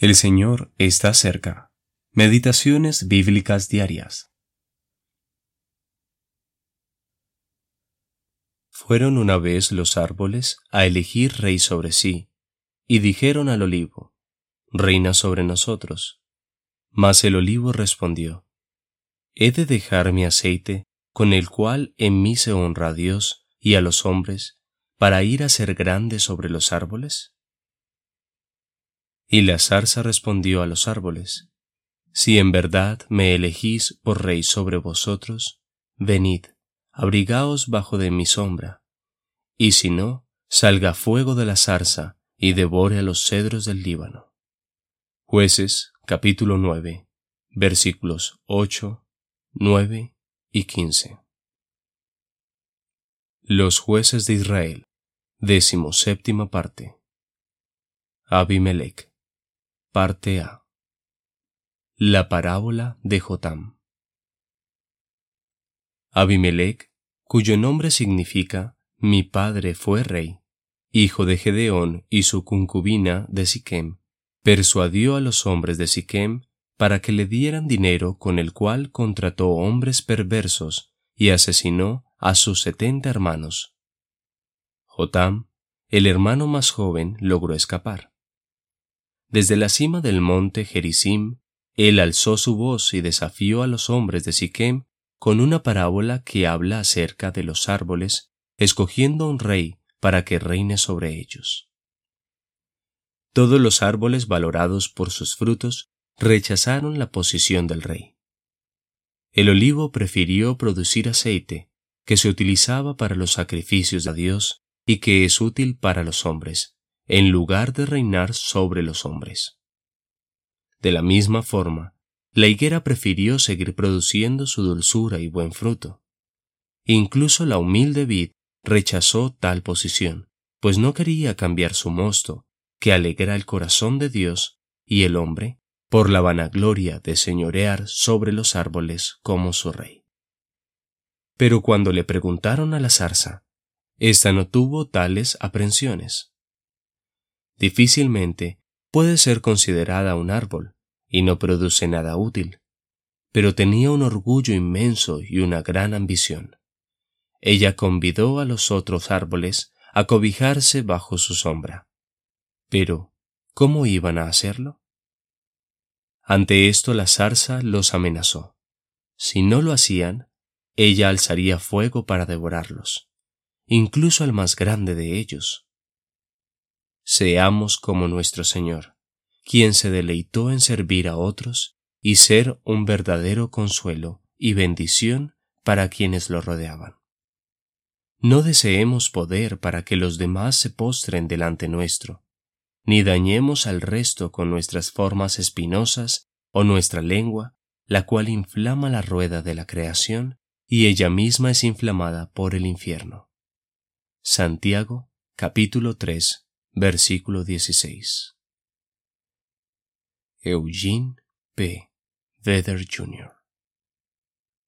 El Señor está cerca. Meditaciones bíblicas diarias. Fueron una vez los árboles a elegir rey sobre sí, y dijeron al olivo, Reina sobre nosotros. Mas el olivo respondió, ¿He de dejar mi aceite, con el cual en mí se honra a Dios y a los hombres, para ir a ser grande sobre los árboles? Y la zarza respondió a los árboles, Si en verdad me elegís por rey sobre vosotros, venid, abrigaos bajo de mi sombra, y si no, salga fuego de la zarza y devore a los cedros del Líbano. Jueces capítulo 9 versículos 8, 9 y 15. Los jueces de Israel, décimo séptima parte. Abimelech. Parte A. La parábola de Jotam. Abimelech, cuyo nombre significa mi padre fue rey, hijo de Gedeón y su concubina de Siquem, persuadió a los hombres de Siquem para que le dieran dinero con el cual contrató hombres perversos y asesinó a sus setenta hermanos. Jotam, el hermano más joven, logró escapar. Desde la cima del monte Gerizim, él alzó su voz y desafió a los hombres de Siquem con una parábola que habla acerca de los árboles, escogiendo un rey para que reine sobre ellos. Todos los árboles valorados por sus frutos rechazaron la posición del rey. El olivo prefirió producir aceite, que se utilizaba para los sacrificios a Dios y que es útil para los hombres, en lugar de reinar sobre los hombres. De la misma forma, la higuera prefirió seguir produciendo su dulzura y buen fruto. Incluso la humilde vid rechazó tal posición, pues no quería cambiar su mosto, que alegra el corazón de Dios y el hombre, por la vanagloria de señorear sobre los árboles como su rey. Pero cuando le preguntaron a la zarza, ésta no tuvo tales aprensiones difícilmente puede ser considerada un árbol y no produce nada útil, pero tenía un orgullo inmenso y una gran ambición. Ella convidó a los otros árboles a cobijarse bajo su sombra. Pero, ¿cómo iban a hacerlo? Ante esto la zarza los amenazó. Si no lo hacían, ella alzaría fuego para devorarlos, incluso al más grande de ellos seamos como nuestro Señor, quien se deleitó en servir a otros y ser un verdadero consuelo y bendición para quienes lo rodeaban. No deseemos poder para que los demás se postren delante nuestro, ni dañemos al resto con nuestras formas espinosas o nuestra lengua, la cual inflama la rueda de la creación y ella misma es inflamada por el infierno. Santiago capítulo 3 Versículo 16. Eugene P. Vedder Jr.